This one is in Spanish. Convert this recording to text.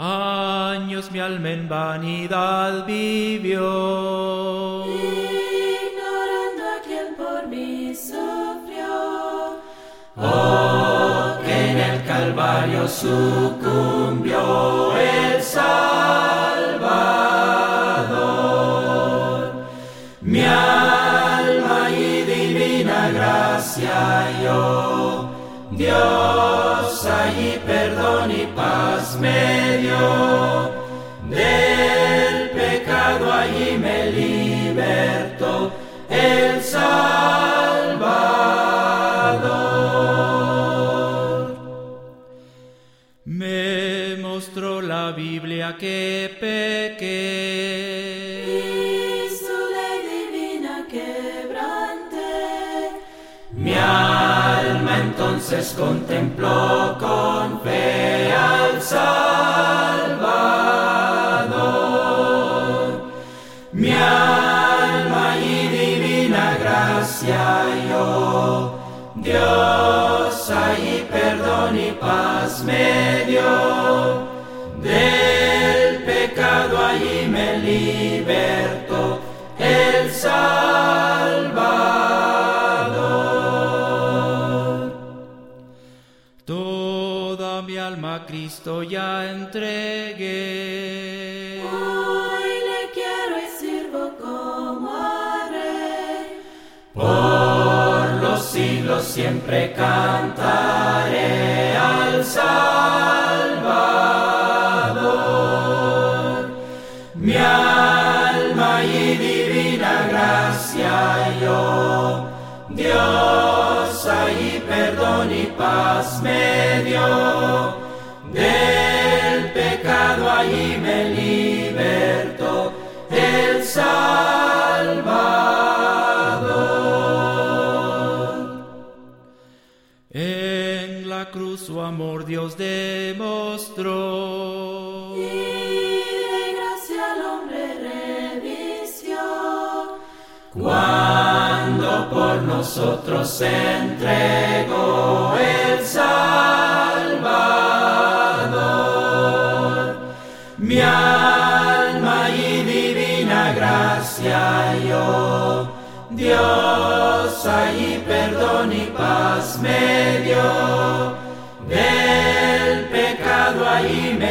Años mi alma en vanidad vivió. ignorando a quien por mí sufrió. Oh, que en el Calvario sucumbió el Salvador. Mi alma y divina gracia yo, Dios allí perdón y paz me dio. Del pecado allí me libertó el Salvador. Me mostró la Biblia que pequé. Entonces contempló con fe al Salvador. Mi alma y divina gracia yo, Dios ahí perdón y paz me dio. Del pecado allí me libertó el Salvador. Alma a Cristo ya entregué. Hoy le quiero y sirvo como a rey. Por los siglos siempre cantaré al Salvador. Mi alma y divina gracia yo, Dios ahí perdón y paz me dio. Del pecado allí me libertó el Salvador. En la cruz su amor Dios demostró. Y de gracia al hombre revistió. Cuando por nosotros se entregó el Salvador, mi alma y divina gracia yo, Dios allí perdón y paz me dio, del pecado allí me